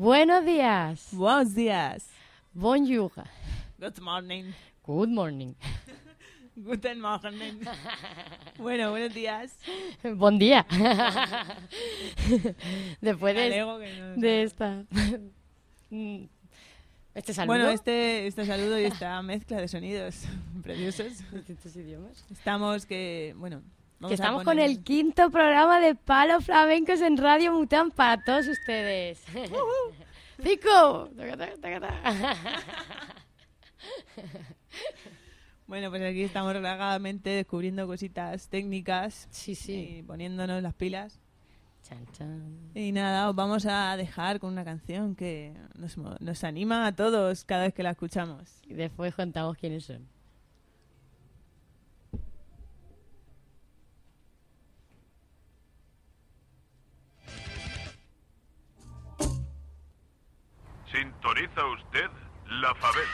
Buenos días. Buenos días. Bonjour. Good morning. Good morning. Guten Morgen. Bueno, buenos días. Buen día. Después de, no- esta. Este saludo. Bueno, este, este saludo y esta mezcla de sonidos preciosos. distintos idiomas. Estamos que, bueno, vamos Que estamos con el quinto programa de Palo Flamencos en Radio Mutan para todos ustedes. ¡Cinco! Taca, taca, taca. Bueno, pues aquí estamos relagadamente descubriendo cositas técnicas Sí, sí. y poniéndonos las pilas. Chan, chan. Y nada, os vamos a dejar con una canción que nos, nos anima a todos cada vez que la escuchamos. Y después contamos quiénes son. Sintoniza usted la favela.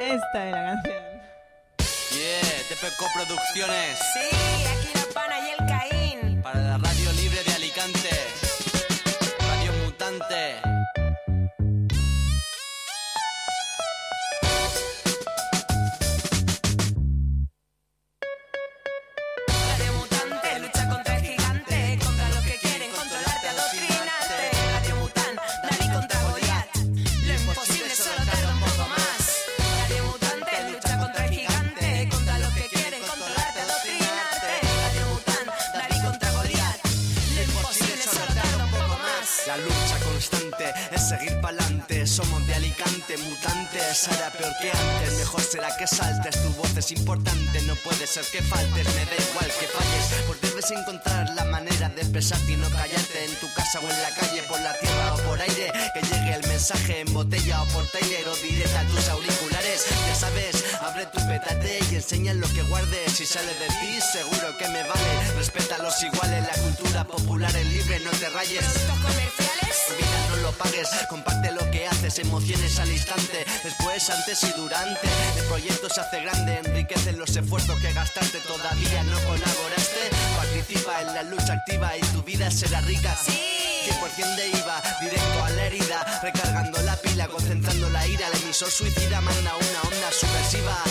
Esta es la canción. Yeah, TPCO Producciones. Sí, aquí la pana y el mutantes. Ahora peor que antes. Mejor será que saltes. Tu voz es importante. No puede ser que faltes. Me da igual que falles. Pues debes encontrar la manera de expresarte y no callarte. En tu casa o en la calle, por la tierra o por aire. Que llegue el mensaje en botella o por trailer o directa a tus auriculares. Ya sabes, abre tu petate y enseña lo que guardes. Si sale de ti, seguro que me vale. Respeta a los iguales. La cultura popular es libre. No te rayes. Vida no lo pagues, comparte lo que haces, emociones al instante, después, antes y durante. El proyecto se hace grande, enriquecen los esfuerzos que gastaste, todavía no colaboraste. Participa en la lucha activa y tu vida será rica. 100% de IVA, directo a la herida, recargando la pila, concentrando la ira. El emisor suicida manda una onda subversiva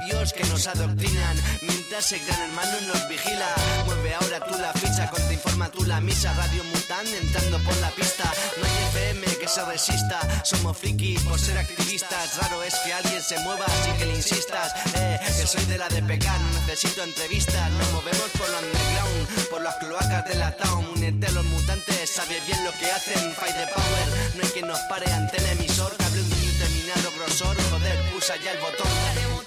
contra medios que nos adoctrinan, mientras el gran hermano nos vigila. Mueve ahora tú la ficha, contrainforma tú la misa. Radio Mutant entrando por la pista. No hay FM que se resista. Somos frikis por ser activistas. Raro es que alguien se mueva así que le insistas. Eh, que soy de la DPK, no necesito entrevistas. Nos movemos por lo underground, por las cloacas de la town. Únete a los mutantes, sabes bien lo que hacen. Fight the power, no hay quien nos pare ante el emisor. Cable un determinado grosor. Joder, pulsa ya el botón.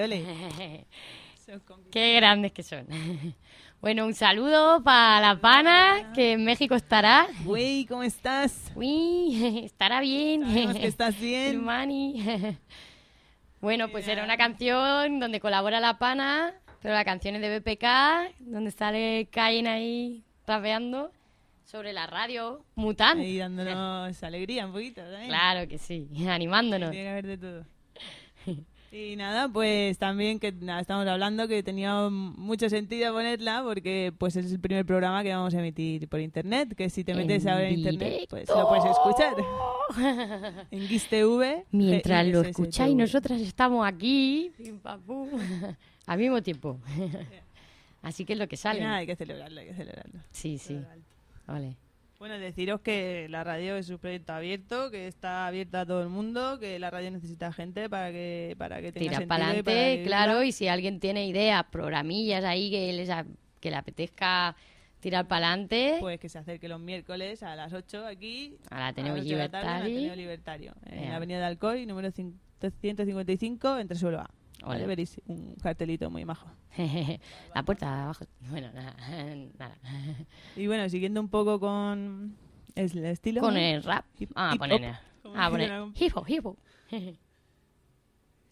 Ole, y Qué grandes que son. Bueno, un saludo para la pana, que en México estará. Güey, ¿cómo estás? Uy, estará bien. Sabemos que estás bien. Hermani. Bueno, pues era una canción donde colabora la pana, pero la canción es de BPK, donde sale Cain ahí rapeando sobre la radio Mutant. Ahí dándonos alegría un poquito, ¿sabes? Claro que sí, animándonos. Tiene que haber de todo. Y nada, pues también que nada, estamos hablando que tenía mucho sentido ponerla porque pues es el primer programa que vamos a emitir por internet, que si te metes En ahora en internet pues lo puedes escuchar. en GIS TV. Mientras lo escucháis, nosotras estamos aquí, pim, al mismo tiempo. Así que es lo que Y sale. nada, hay que celebrarlo, hay que celebrarlo. Sí, sí. Vale. Bueno, deciros que la radio es un proyecto abierto, que está abierta a todo el mundo, que la radio necesita gente para que para que tenga Tira sentido para adelante, claro, y si alguien tiene ideas, programillas ahí que, les, a- que le apetezca tirar para adelante, Pues que se acerque los miércoles a las 8 aquí. A la Ateneo la tarde, en Libertari. Ateneo Libertario. En la avenida de Alcoy, número cin- 155, entre suelo A. Vale, veréis un cartelito muy majo. la puerta abajo. Bueno, nada. nada. Y bueno, siguiendo un poco con el estilo. Con el rap. Hip- Ah, hip poner. Ah, poner. Hip hop, hip hop.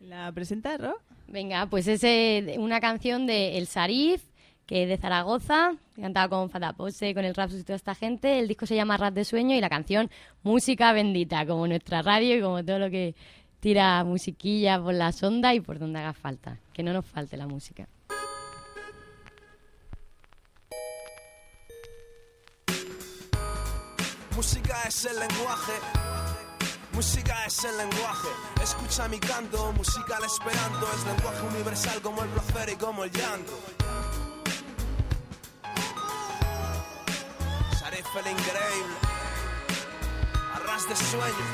¿La presenta, Ro? Venga, pues es eh, una canción de El Sarif, que es de Zaragoza, cantaba con Fatapose, con el rap y toda esta gente. El disco se llama Rap de Sueño y la canción Música Bendita, como nuestra radio y como todo lo que tira musiquilla por las ondas y por donde haga falta. Que no nos falte la música. Música es el lenguaje. Música es el lenguaje. Escucha mi canto, musical esperando. Es lenguaje universal como el placer y como el llanto. Sarif el increíble. Arras de sueño,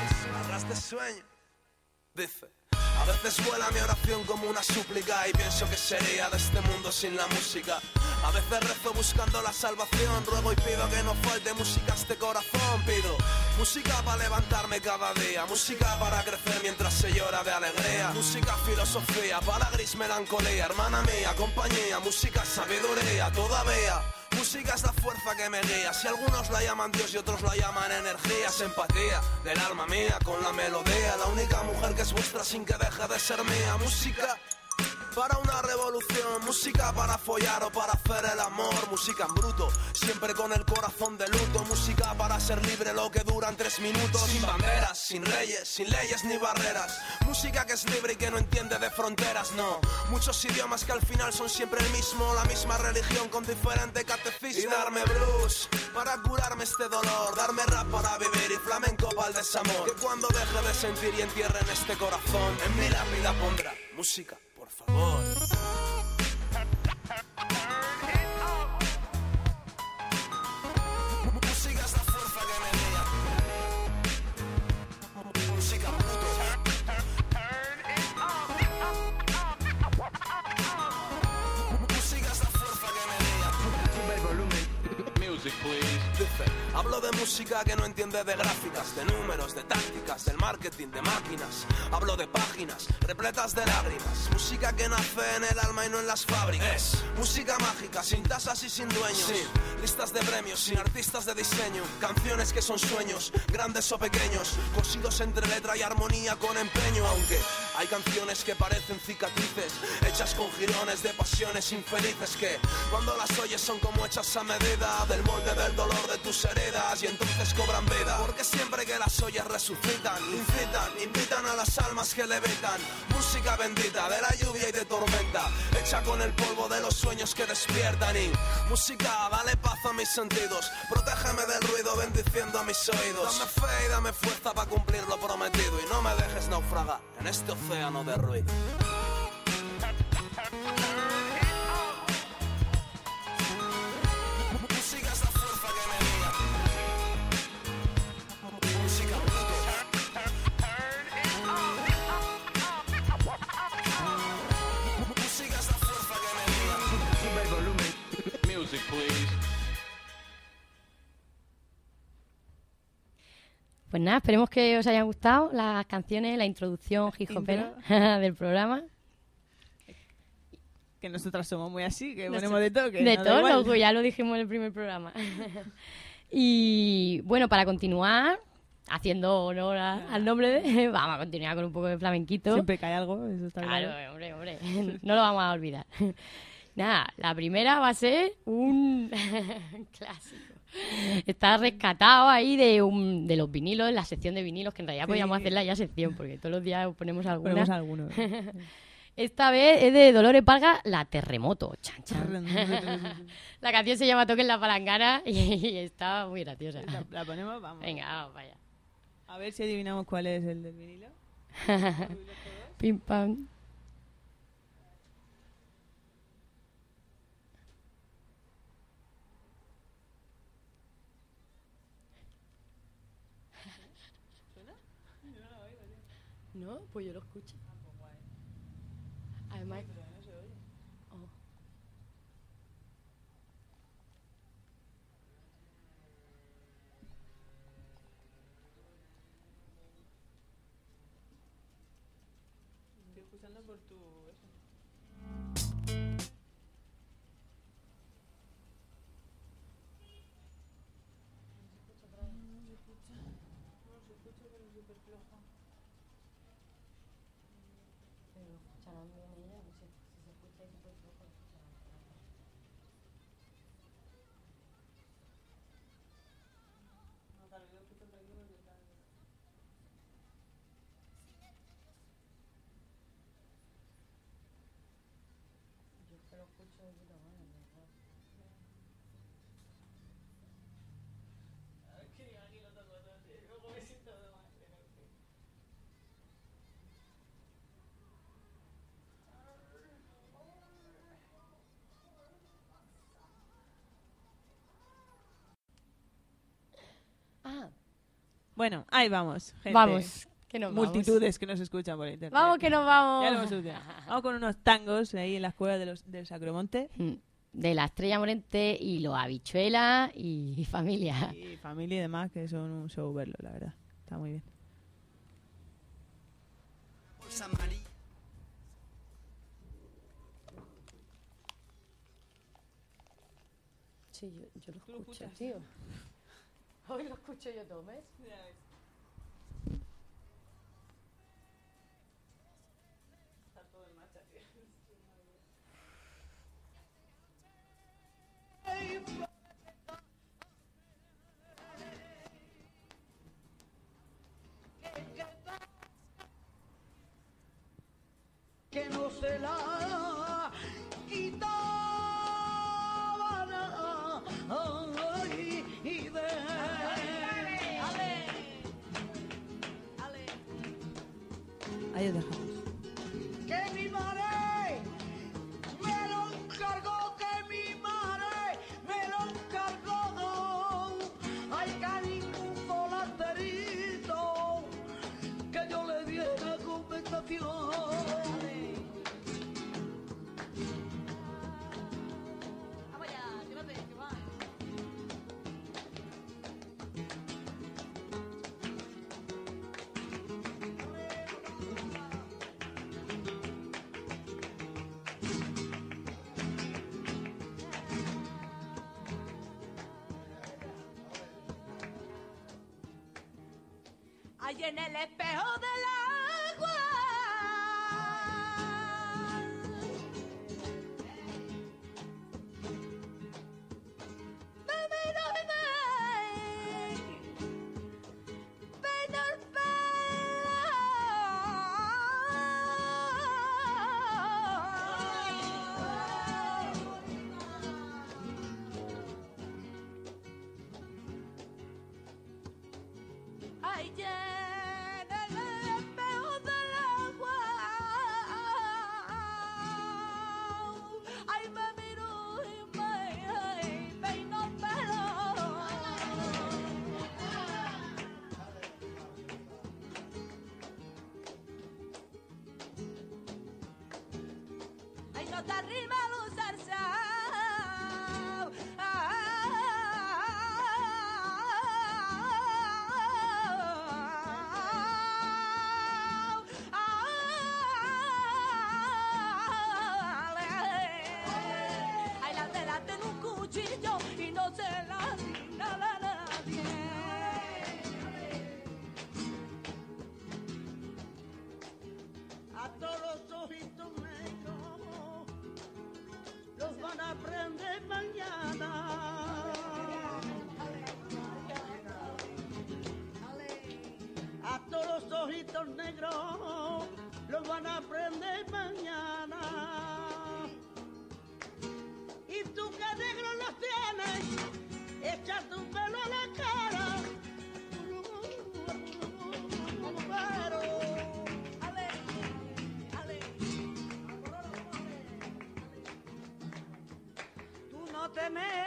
arras de sueño. Dice. A veces vuela mi oración como una súplica y pienso que sería de este mundo sin la música. A veces rezo buscando la salvación, ruego y pido que no falte música a este corazón. Pido música para levantarme cada día, música para crecer mientras se llora de alegría. Música filosofía, para gris melancolía, hermana mía, compañía, música sabiduría, todavía. Música es la fuerza que me guía. Si algunos la llaman Dios y otros la llaman energía, es empatía del alma mía con la melodía. La única mujer que es vuestra sin que deje de ser mía. Música para una revolución, música para follar o para hacer el amor, música en bruto, siempre con el corazón de luto, música para ser libre lo que duran tres minutos, sin banderas, sin reyes, sin leyes ni barreras, música que es libre y que no entiende de fronteras, no, muchos idiomas que al final son siempre el mismo, la misma religión con diferente catecismo, y darme blues para curarme este dolor, darme rap para vivir y flamenco para el desamor, que cuando deje de sentir y entierre en este corazón, en mi lápida pondrá música, favor. Música es la fuerza que me guía. Música bruto. Música es la fuerza que me guía. Music, please. Dice, hablo de música que no entiende de gráficas, de números, de tácticas, del marketing, de máquinas. Hablo de páginas repletas de lágrimas. Música que nace en el alma y no en las fábricas. música mágica, sin tasas y sin dueños. Sin listas de premios, sin artistas de diseño. Canciones que son sueños, grandes o pequeños. Cosidos entre letra y armonía con empeño. Aunque hay canciones que parecen cicatrices, hechas con jirones de pasiones infelices que cuando las oyes son como hechas a medida del molde del dolor de tus heridas y entonces cobran vida. Porque siempre que las oyes resucitan, incitan, invitan a las almas que levitan. Música bendita de la lluvia y de tormenta, hecha con el polvo de los sueños que despiertan. Y música, dale paz a mis sentidos, protégeme del ruido bendiciendo a mis oídos. Dame fe y dame fuerza para cumplir lo prometido y no me dejes naufragar en este océano de ruido. Pues nada, esperemos que os hayan gustado las canciones, la introducción jijopera del programa. Que nosotras somos muy así, que ponemos de todo. Que de no todo, pues ya lo dijimos en el primer programa. y bueno, para continuar, haciendo honor al nombre de... Vamos a continuar con un poco de flamenquito. Siempre cae algo, eso está Claro, bien. hombre, hombre, no lo vamos a olvidar. Nada, la primera va a ser un clásico. Está rescatado ahí de, un, de los vinilos, la sección de vinilos, que en realidad Sí. podríamos hacerla ya sección, porque todos los días ponemos alguna. Ponemos alguno. Esta vez es de Dolores Parga, La Terremoto. Chan, chan. la canción se llama Toquen la palangana y, está muy graciosa. La, la ponemos, vamos. Venga, vamos, vaya. A ver si adivinamos cuál es el del vinilo. Pim pam. No, pues yo lo escucho. Además, Oh. Estoy escuchando por tu... un nom meilleur, ou c'est ça peut être Ah, Bueno, ahí vamos, gente. vamos, que nos vamos. Multitudes que nos escuchan por internet. Vamos, que nos vamos. Ya lo hemos. Vamos con unos tangos ahí en la escuela de los, del Sacromonte. Mm, De la Estrella Morente y los habichuelas y familia. Y familia y demás, que son un show verlo, la verdad. Está muy bien. Bolsa amarilla. Sí, yo, yo lo escucho, tío. Hoy lo escucho yo todo, ¿ves? Ahí en el Ay, no los van a aprender mañana. Y tú que negro los tienes, echa tu pelo a la cara. Tú no tenéis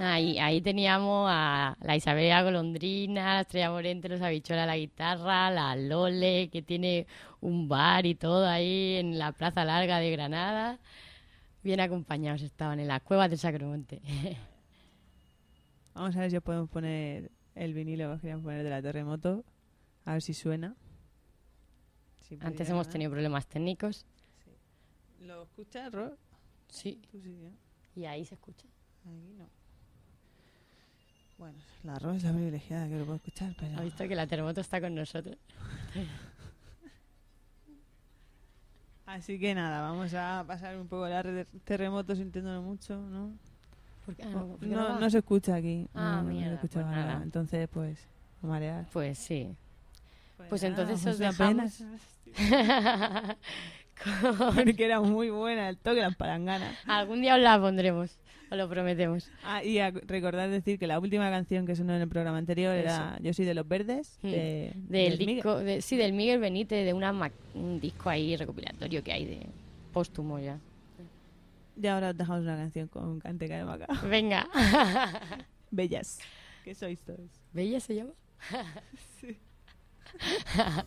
Ahí, ahí teníamos a la Isabela Golondrina, la Estrella Morente, los Habichuelas a la guitarra, la Lole, que tiene un bar y todo ahí en la Plaza Larga de Granada. Bien acompañados estaban en las cuevas del Sacromonte. Vamos a ver si os podemos poner el vinilo que queríamos poner de la terremoto. A ver si suena. Si Antes pudiera, hemos ¿no? tenido problemas técnicos. ¿Lo escuchas, Ro? Sí. ¿no? Y ahí se escucha. Aquí no. Bueno, la Ro es la privilegiada que lo puede escuchar, pero... Ha visto que la terremoto está con nosotros. Así que nada, vamos a pasar un poco la red de terremotos sintiéndolo mucho, ¿no? Porque, ah, No, ¿por qué no, va? no se escucha aquí. Ah, no, no se mierda, escucha pues nada. Entonces, pues, no marear. Pues sí. Pues nada, entonces pues os dejamos. Con- Porque era muy buena el toque, las palanganas. Algún día os la pondremos, os lo prometemos. Ah, y a recordar decir que la última canción que sonó en el programa anterior era Yo soy de los verdes, Mm. de, Del del disco, de- sí, del Miguel Benítez, de una un disco ahí recopilatorio que hay de póstumo ya. Y ahora os dejamos una canción con Cante de Maca. Venga. Bellas. ¿Qué sois todos? ¿Bella se llama? Agua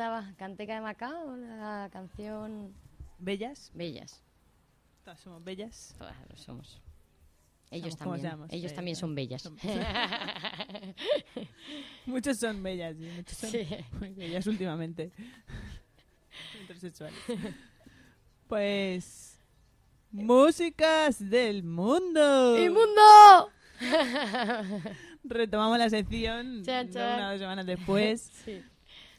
estaba Canteca de Macao, la canción ¿Bellas? Bellas. Todas somos bellas. Todas lo somos. Ellos Somos también. Ellos también son bellas. son- Muchos son bellas y muchos son Sí. muy bellas últimamente. Heterosexuales. Pues. Músicas del mundo. ¡Inmundo! Retomamos la sección Chan, unas dos semanas después. Sí.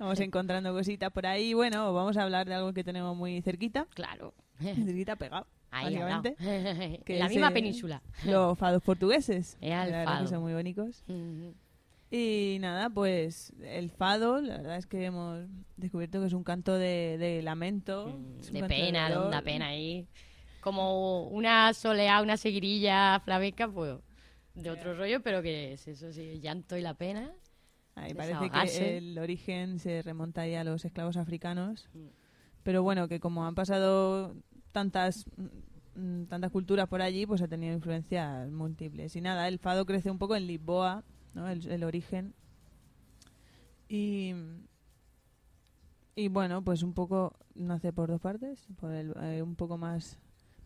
Vamos encontrando cositas por ahí. Bueno, vamos a hablar de algo que tenemos muy cerquita. Claro. Cerquita pegado. Ahí básicamente. que la misma eh, península. Los fados portugueses. La verdad que son muy bonitos. Y nada, pues el fado, la verdad es que hemos descubierto que es un canto de, de lamento. un de pena, de honda pena ahí. Como una soleá, una seguirilla flamenca, pues de otro rollo, pero que es eso, sí, el llanto y la pena. Ahí parece que el origen se remonta ahí a los esclavos africanos. Mm. Pero bueno, que como han pasado tantas mm, tantas culturas por allí, pues ha tenido influencias múltiples. Y nada, el fado crece un poco en Lisboa, ¿no? el, el origen. Y, y bueno, pues un poco nace por dos partes. Por el, eh, un poco más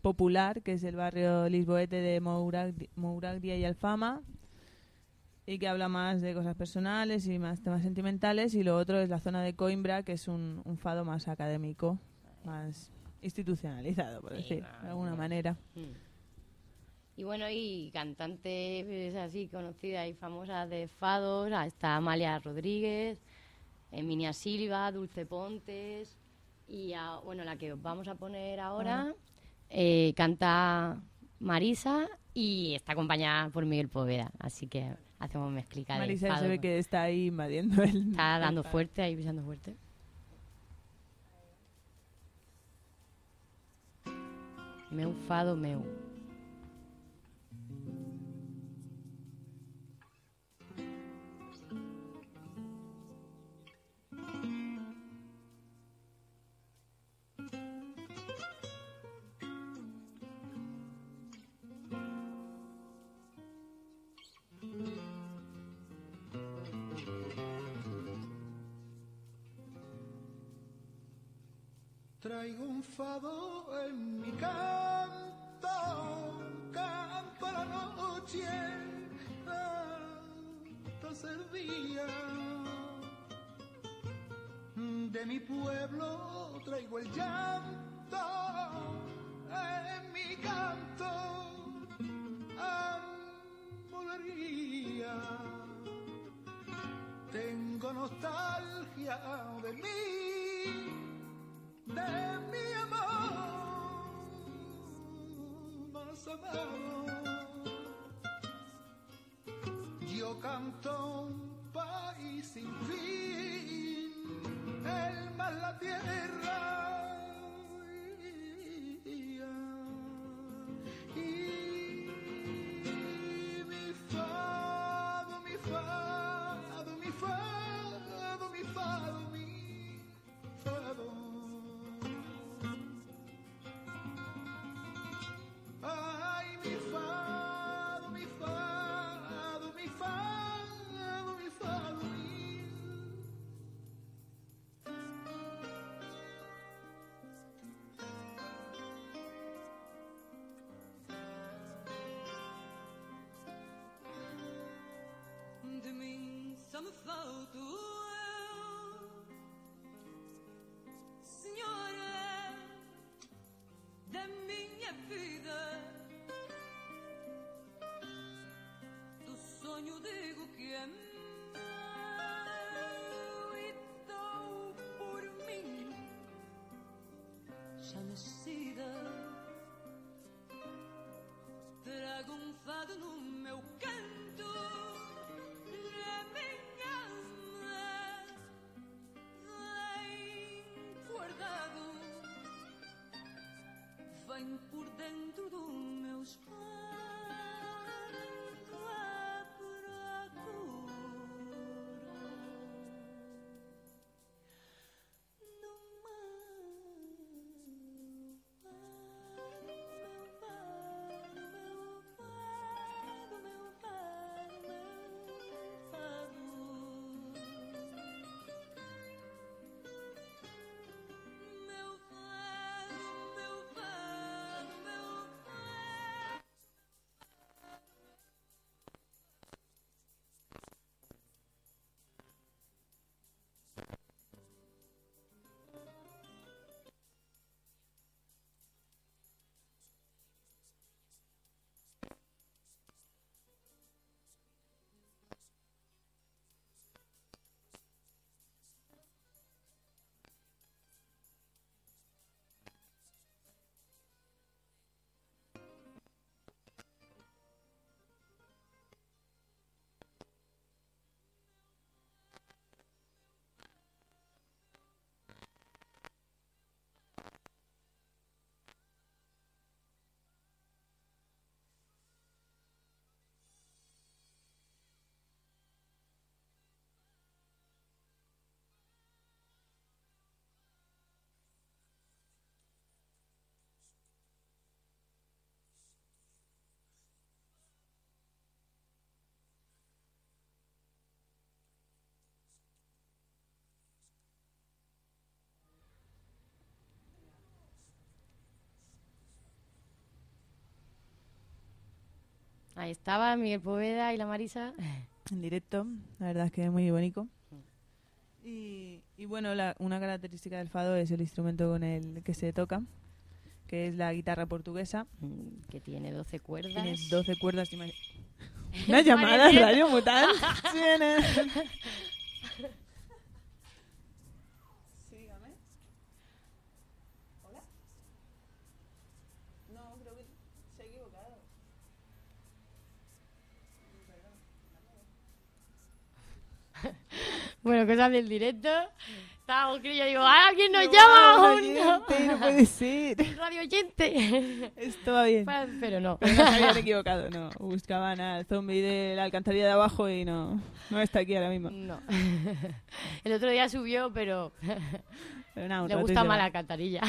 popular, que es el barrio lisboete de Mouragdi- Mouragdia y Alfama, y que habla más de cosas personales y más temas sentimentales. Y lo otro es la zona de Coimbra, que es un, un fado más académico, más institucionalizado, por Sí, decir, de alguna manera. Y bueno, y cantantes pues, así conocidas y famosas de fados, ah, está Amalia Rodríguez, Emilia Silva, Dulce Pontes, y ah, bueno, la que os vamos a poner ahora eh, canta Marisa y está acompañada por Miguel Poveda, así que hacemos mezclica de Marisa se ve que está ahí invadiendo el... Está dando fuerte, ahí pisando fuerte. Meu fado meu. Traigo un fado en mi canto, canto a la noche hasta ser día. De mi pueblo traigo el llanto en mi canto, amorería. Tengo nostalgia de mí de mi amor más amado. Yo canto un país sin fin, el mar, la tierra. Me falta eu, Senhora da minha vida. Do sonho digo que é meu e dou por mim já nascida. Vem por dentro Ahí estaba Miguel Poveda y la Marisa. en directo. La verdad es que es muy bonito. Y, y bueno, la- una característica del fado es el instrumento con el que se toca, que es la guitarra portuguesa. mm, Que tiene 12 cuerdas. Tiene 12 cuerdas. Una llamada. Radio Mutant. Bueno, cosas del directo. Estábamos que yo digo, ¡ah, alguien nos llama! No, ¡Oh, oyente, no puede ser. Radio oyente. Esto va bien. Pero no. Pero no se habían equivocado, no. Buscaban al zombie de la alcantarilla de abajo y no, no está aquí ahora mismo. No. El otro día subió, pero Pero nada, le gusta más la alcantarilla.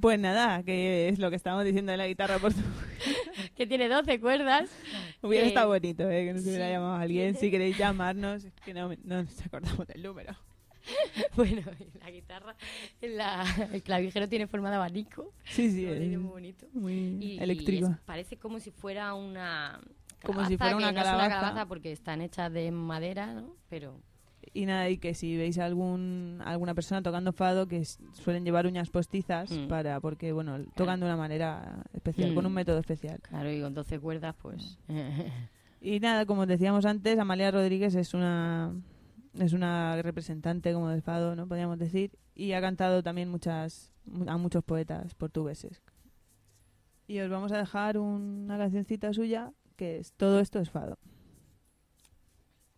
Pues nada, que es lo que estábamos diciendo de la guitarra portuguesa. que tiene 12 cuerdas. Hubiera estado bonito, ¿eh? Que nos hubiera sí. llamado alguien. Si queréis llamarnos, es que no, no nos acordamos del número. Bueno, la guitarra, la- el clavijero tiene forma de abanico. Sí, sí, es muy bonito. muy Y- eléctrico. y es- parece como si fuera una Como si calabaza, fuera una que no es calabaza. calabaza porque están hechas de madera, ¿no? Pero Y nada, y que si veis algún alguna persona tocando fado, que suelen llevar uñas postizas, Mm. para porque, bueno, tocan de una manera especial, con un Mm. método especial. claro, y con 12 cuerdas, pues... Y nada, como decíamos antes, Amalia Rodríguez es una es una representante como del fado, ¿no? Podríamos decir, y ha cantado también muchas a muchos poetas portugueses. Y os vamos a dejar una cancioncita suya que es Todo esto es fado.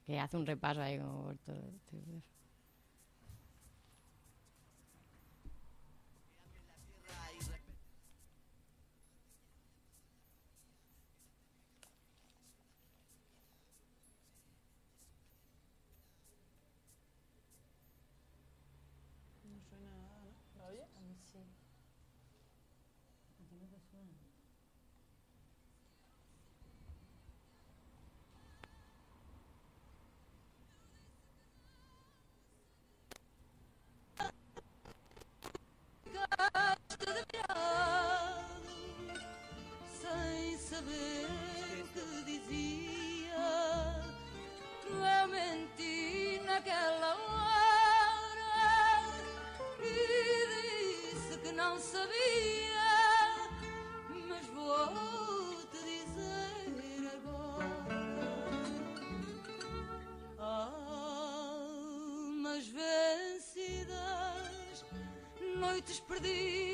Que hace un repaso ahí como por todo. Sem saber o que dizia. Menti naquela hora e disse que não sabia, mas vou te dizer agora. Almas vencidas, noites perdidas,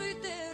every day.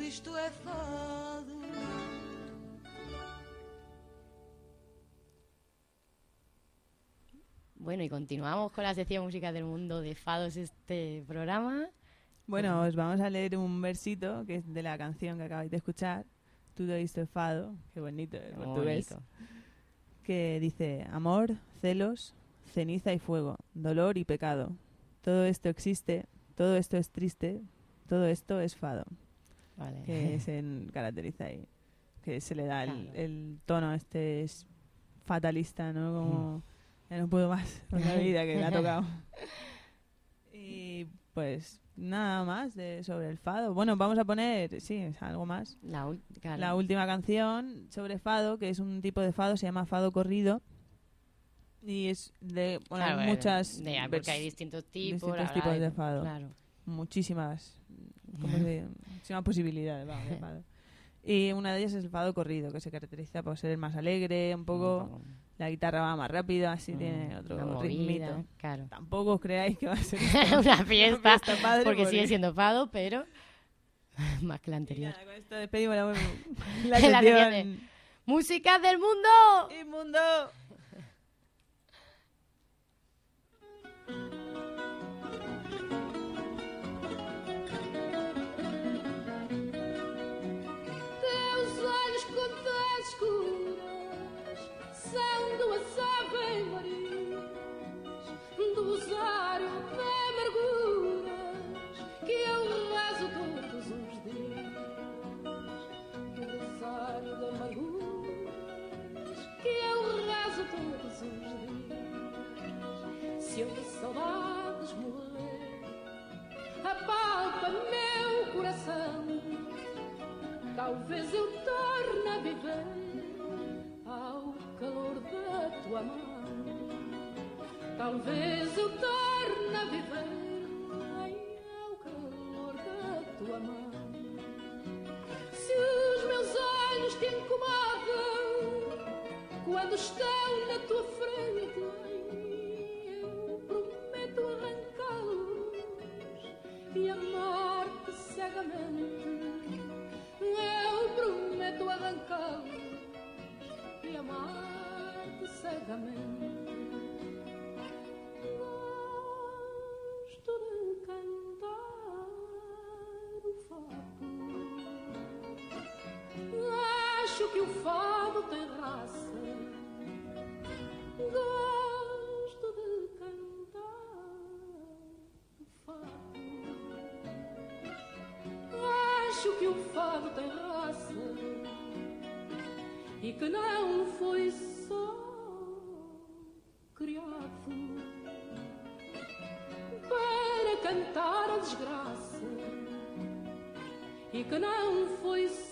Isto é fado. Bueno, y continuamos con la sección Música del Mundo de Fados este programa. Bueno, os vamos a leer un versito que es de la canción que acabáis de escuchar, Todo isto é fado, qué bonito el Muy portugués, bonito. que dice amor, celos, ceniza y fuego, dolor y pecado. Todo esto existe, todo esto es triste, todo esto es fado. Vale. que se caracteriza ahí, que se le da el, Claro. el tono este es fatalista, ¿no? Como ya no puedo más con la vida que me ha tocado. Y pues nada más de sobre el fado. Bueno, vamos a poner, sí, algo más. La, claro. La última canción sobre fado, que es un tipo de fado, se llama fado corrido. Y es de bueno, Claro, hay eh, muchas de- porque hay distintos tipos, distintos la de fado. Claro. Muchísimas, ¿cómo se- muchísimas posibilidades vamos, de fado. Y una de ellas es el fado corrido, que se caracteriza por ser el más alegre, un poco, la guitarra va más rápido, así tiene otro movida, ritmito. claro. Tampoco os creáis que va a ser una fiesta, padre, porque sigue siendo fado, pero más que la anterior. Con esto despedimos la, la ¡Música del mundo! Talvez eu torne a viver ao calor da tua mão. Talvez eu torne a viver ai, ao calor da tua mão. Se os meus olhos te incomodam quando estão Acho que o fado tem raça e que não foi só criado para cantar a desgraça e que não foi só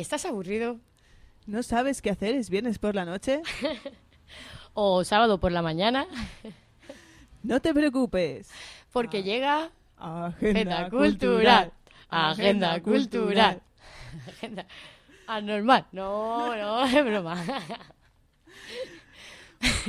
¿Estás aburrido? ¿No sabes qué hacer? ¿Es viernes por la noche? ¿O sábado por la mañana? No te preocupes. Porque llega Agenda Agenda cultural. cultural. Agenda Agenda cultural. Agenda anormal. No, no, es broma.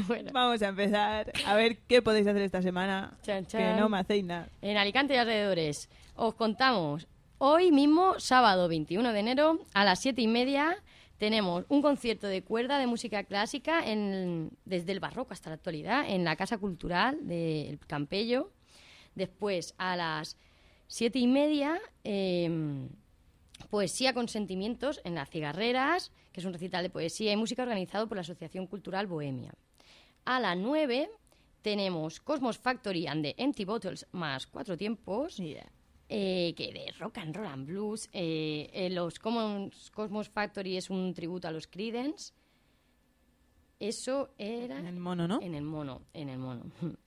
bueno, Vamos a empezar a ver qué podéis hacer esta semana. Chan, Que no me hacéis nada. en Alicante y alrededores os contamos. Hoy mismo, sábado 21 de enero, a las 7 y media, tenemos un concierto de cuerda de música clásica desde el barroco hasta la actualidad en la Casa Cultural del Campello. Después, a las siete y media, eh, poesía con sentimientos en las cigarreras, que es un recital de poesía y música organizado por la Asociación Cultural Bohemia. A las 9 tenemos Cosmos Factory and the Empty Bottles más cuatro tiempos eh, que de rock and roll and blues. eh, eh, los Commons- Cosmos Factory es un tributo a los Creedence. Eso era... En el mono, ¿no? En el mono, en el mono.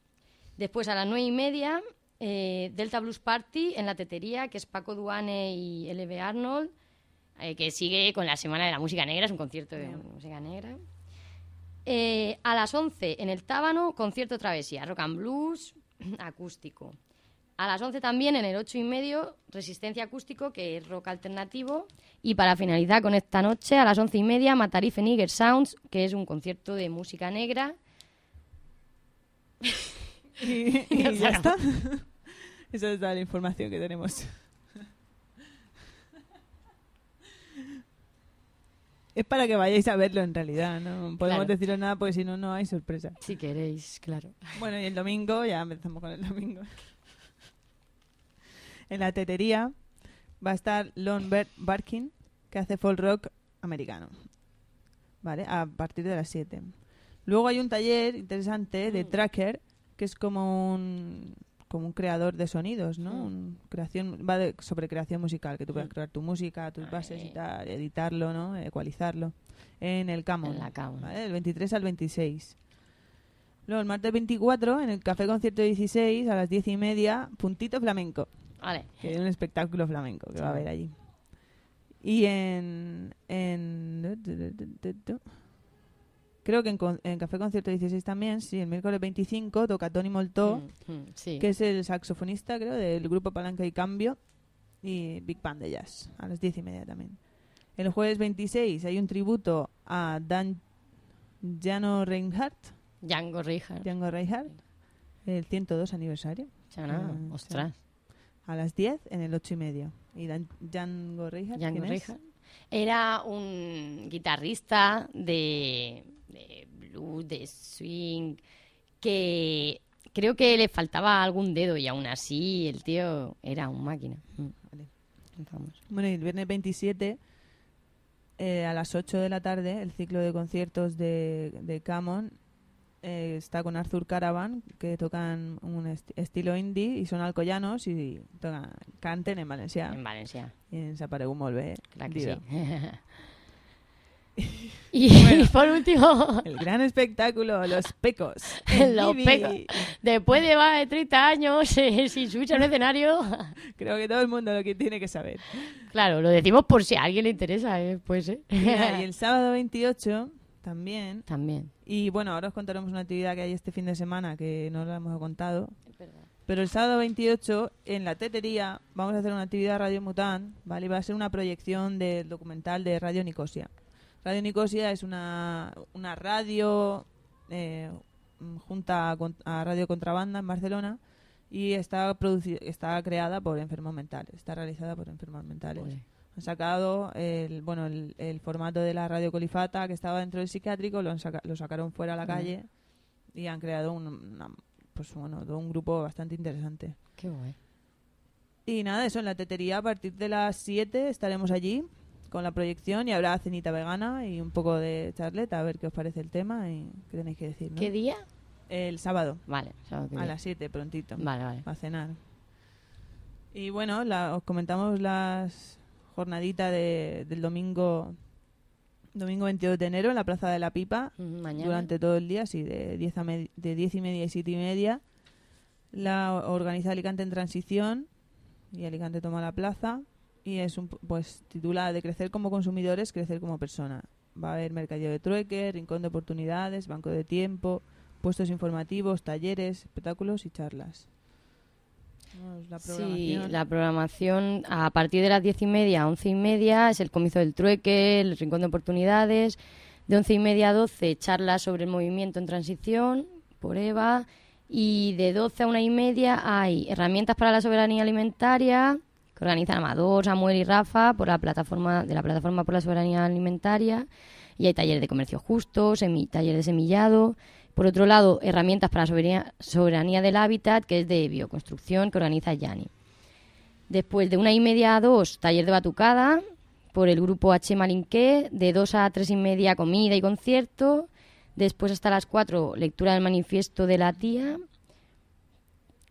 Después a las nueve y media, eh, Delta Blues Party en la tetería, que es Paco Duane y LB Arnold, eh, que sigue con la Semana de la Música Negra, es un concierto de música negra. Eh, a las 11 en el Tábano, concierto travesía, rock and blues, acústico. A las 11 también en el 8 y medio, resistencia acústico, que es rock alternativo. Y para finalizar con esta noche, a las 11 y media, Matarife Nigger Sounds, que es un concierto de música negra. Y, y Ya está. Esa es toda la información que tenemos. Es para que vayáis a verlo en realidad, no podemos Claro. deciros nada porque si no, no hay sorpresa. Si queréis, claro. Bueno, y el domingo, ya empezamos con el domingo. En la tetería va a estar Lon Barkin, que hace folk rock americano. ¿Vale? A partir de las 7. Luego hay un taller interesante de Tracker, que es como un como un creador de sonidos, ¿no? Mm. Un creación va de- sobre creación musical, que tú puedes Mm. crear tu música, tus bases y tal, editarlo, ¿no? Ecualizarlo en el Camon, En la Camon. ¿vale? Del 23 al 26. Luego el martes 24 en el Café Concierto 16 a las 10 y media, puntito flamenco, Vale. que es un espectáculo flamenco que va a haber allí. Y en, en creo que en, en Café Concierto 16 también, sí, el miércoles 25 toca Tony Moltó, Mm, mm, sí. que es el saxofonista, creo, del grupo Palanca y Cambio, y Big Band de Jazz, a las 10 y media también. El jueves 26 hay un tributo a Dan Jano Reinhardt, Django Reinhardt. Django Reinhardt, el 102 aniversario. Chana, Mm, ostras. A las 10 en el 8 y medio. ¿Y Dan- Django Reinhardt? Django? Reinhardt. Era un guitarrista de, de blues, de swing, que creo que le faltaba algún dedo y aún así el tío era un máquina. Mm. Vale. Bueno, y el viernes 27 eh, a las 8 de la tarde el ciclo de conciertos de, de Camon eh, está con Arthur Caravan que tocan un est- estilo indie y son alcoyanos y tocan, canten en Valencia En Valencia. y en Saparegú molt bé, que sí. y Bueno. por último, el gran espectáculo Los Pecos Los. Pecos. después de más de 30 años eh, sin subirse a un escenario, creo que todo el mundo lo que tiene que saber claro, lo decimos por si a alguien le interesa, eh, pues y, nada, y el sábado 28 también También. Y bueno, ahora os contaremos una actividad que hay este fin de semana que no la hemos contado. Pero el sábado 28, en la tetería, vamos a hacer una actividad Radio Mután, ¿vale? Y va a ser una proyección del documental de Radio Nicosia. Radio Nicosia es una, una radio eh, junta a, a Radio Contrabanda en Barcelona y está, está creada por enfermos mentales, está realizada por enfermos mentales. Han sacado el, bueno, el, el formato de la radio colifata que estaba dentro del psiquiátrico, lo, han saca- lo sacaron fuera a la Ah. calle y han creado un, una- pues bueno, un grupo bastante interesante. Qué guay. Y nada, eso en la tetería a partir de las 7 estaremos allí con la proyección y habrá cenita vegana y un poco de charleta a ver qué os parece el tema y qué tenéis que decir. ¿no? ¿Qué día? El sábado, Vale, sábado que a las 7 prontito, Vale, vale. a cenar. Y bueno, la- os comentamos las jornadita de, del domingo domingo 22 de enero en la Plaza de la Pipa Mm, Mañana. durante todo el día, sí, de 10, a me- de 10 y media y 7 y media. La organiza Alicante en Transición y Alicante toma la plaza y es un, pues titula de crecer como consumidores, crecer como persona. Va a haber mercadillo de trueque, rincón de oportunidades, banco de tiempo, puestos informativos, talleres, espectáculos y charlas. La Sí, la programación a partir de las diez y media a once y media es el comienzo del trueque, el rincón de oportunidades. De once y media a doce charlas sobre el movimiento en transición por Eva. Y de doce a una y media hay herramientas para la soberanía alimentaria que organizan Amador, Samuel y Rafa por la plataforma de la plataforma por la soberanía alimentaria. Y hay talleres de comercio justo, semi, taller de semillado. Por otro lado, herramientas para la soberanía, del hábitat, que es de bioconstrucción, que organiza Yani. Después de una y media a dos, taller de batucada por el grupo H. Malinqué. De dos a tres y media, comida y concierto. Después hasta las cuatro, lectura del manifiesto de la tía.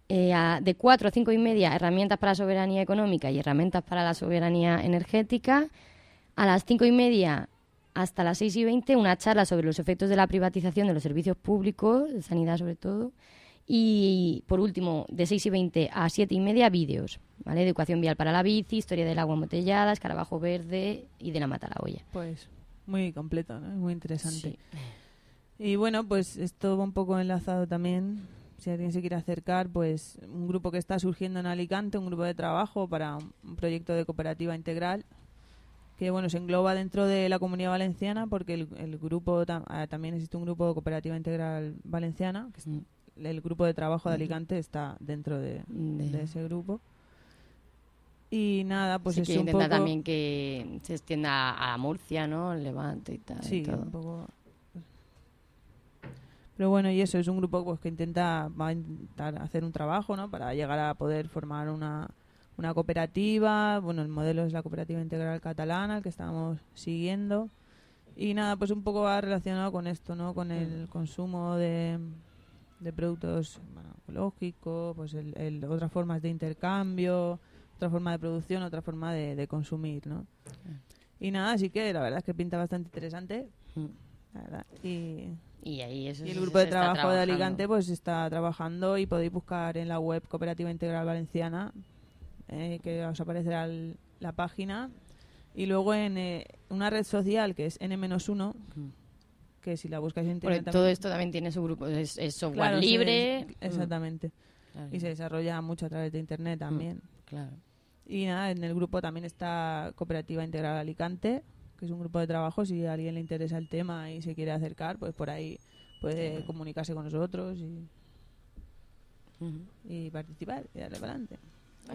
Eh, de 4 a 5 y media, herramientas para la soberanía económica y herramientas para la soberanía energética. A las 5 y media hasta las 6 y 20, una charla sobre los efectos de la privatización de los servicios públicos, de sanidad sobre todo. Y por último, de 6 y 20 a 7 y media, vídeos. ¿vale? Educación vial para la bici, historia del agua embotellada, escarabajo verde y de la mata a la olla. Pues muy completo, muy interesante. Y bueno, pues esto va un poco enlazado también. Si alguien se quiere acercar, pues un grupo que está surgiendo en Alicante, un grupo de trabajo para un proyecto de cooperativa integral que bueno se engloba dentro de la comunidad valenciana porque el, el grupo tam- ah, también existe un grupo de cooperativa integral valenciana que es- el grupo de trabajo de Alicante está dentro de, de ese grupo y nada pues Sí, es que un intenta poco también que se extienda a Murcia, ¿no? Levante y tal. y Sí, todo. un poco. Pero bueno, y eso es un grupo pues, que intenta va a intentar hacer un trabajo, ¿no? Para llegar a poder formar una, una cooperativa. Bueno, el modelo es la cooperativa integral catalana, el que estamos siguiendo. Y nada, pues un poco va relacionado con esto, ¿no? Con el consumo de, de productos bueno, ecológicos, pues el, el- otras formas de intercambio, otra forma de producción, otra forma de, de consumir, ¿no? Y nada, así que la verdad es que pinta bastante interesante. La verdad. Y, Y ahí eso y el grupo de trabajo de. Alicante pues está trabajando y podéis buscar en la web Cooperativa Integral Valenciana, eh, que os aparecerá el- la página. Y luego en eh, una red social que es N-1, que si la buscáis en Porque internet todo también- esto también tiene su grupo, es, es software Claro, sí, libre. es- exactamente. Claro. Y se desarrolla mucho a través de internet también. Claro. Y nada, en el grupo también está Cooperativa Integral Alicante, que es un grupo de trabajo. Si a alguien le interesa el tema y se quiere acercar, pues por ahí puede comunicarse con nosotros y, y participar y darle para adelante.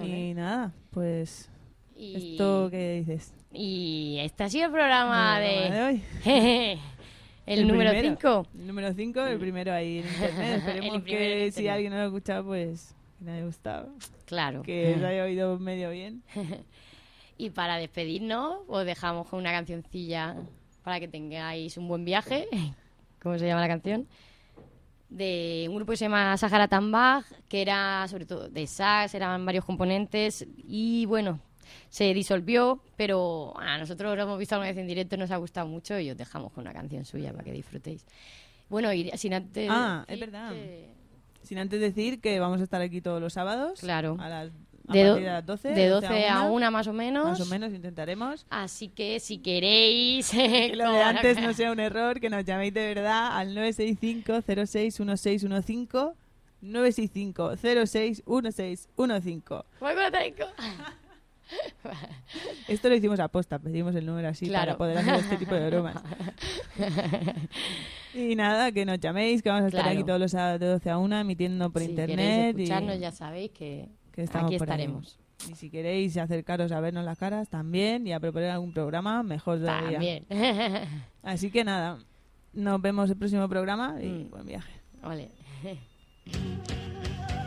Y nada, pues Y- esto que dices. Y este ha sido el programa El programa de... de hoy. el, número primero. 5. El número 5, el primero ahí en internet. Esperemos que si alguien no lo ha escuchado, pues que le haya gustado. Claro. Que se haya oído medio bien. Y para despedirnos, os dejamos con una cancioncilla para que tengáis un buen viaje. ¿Cómo se llama la canción? De un grupo que se llama Sahara Tambag, que era sobre todo de sax, eran varios componentes. Y bueno, se disolvió, pero a nosotros lo hemos visto alguna vez en directo, nos ha gustado mucho y os dejamos con una canción suya para que disfrutéis. Bueno, y sin antes. Ah, es decir verdad. que- Sin antes decir que vamos a estar aquí todos los sábados. Claro. A las De, do- de las 12. de 12 a 1 más o menos. Más o menos intentaremos. Así que si queréis... Que lo de antes no sea un error, que nos llaméis de verdad al 965-061615. 965-061615. Voy con la tarico. Esto lo hicimos a posta, pedimos el número así Claro. para poder hacer este tipo de bromas. y nada, que nos llaméis, que vamos a estar Claro. aquí todos los sábados de 12 a 1 emitiendo por si internet. queréis y- escucharnos ya sabéis que, que estamos aquí por ahí. estaremos. Y si queréis acercaros a vernos las caras también y a proponer algún programa, mejor todavía. También. Así que nada, nos vemos el próximo programa y Mm. buen viaje. Vale.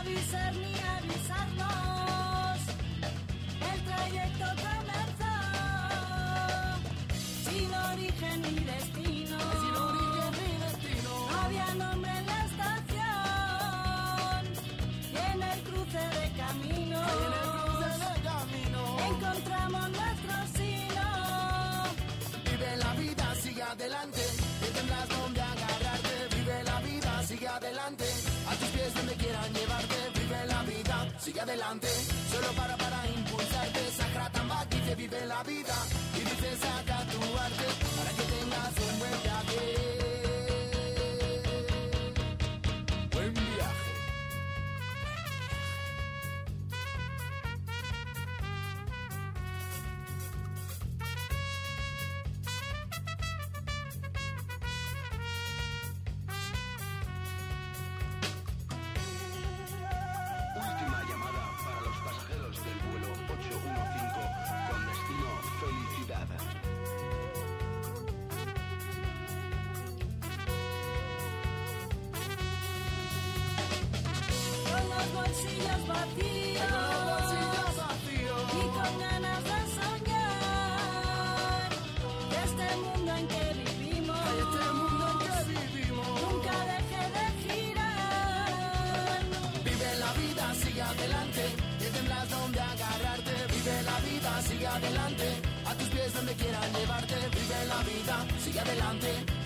avisar ni avisarnos. El trayecto comenzó sin origen ni destino. Adelante. Solo para para impulsarte. Sacra Tambak dice vive la vida. Y dice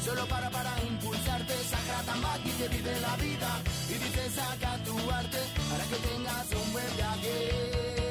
solo para para impulsarte. Saca Tambaqui te vive la vida y dice saca tu arte para que tengas un buen viaje.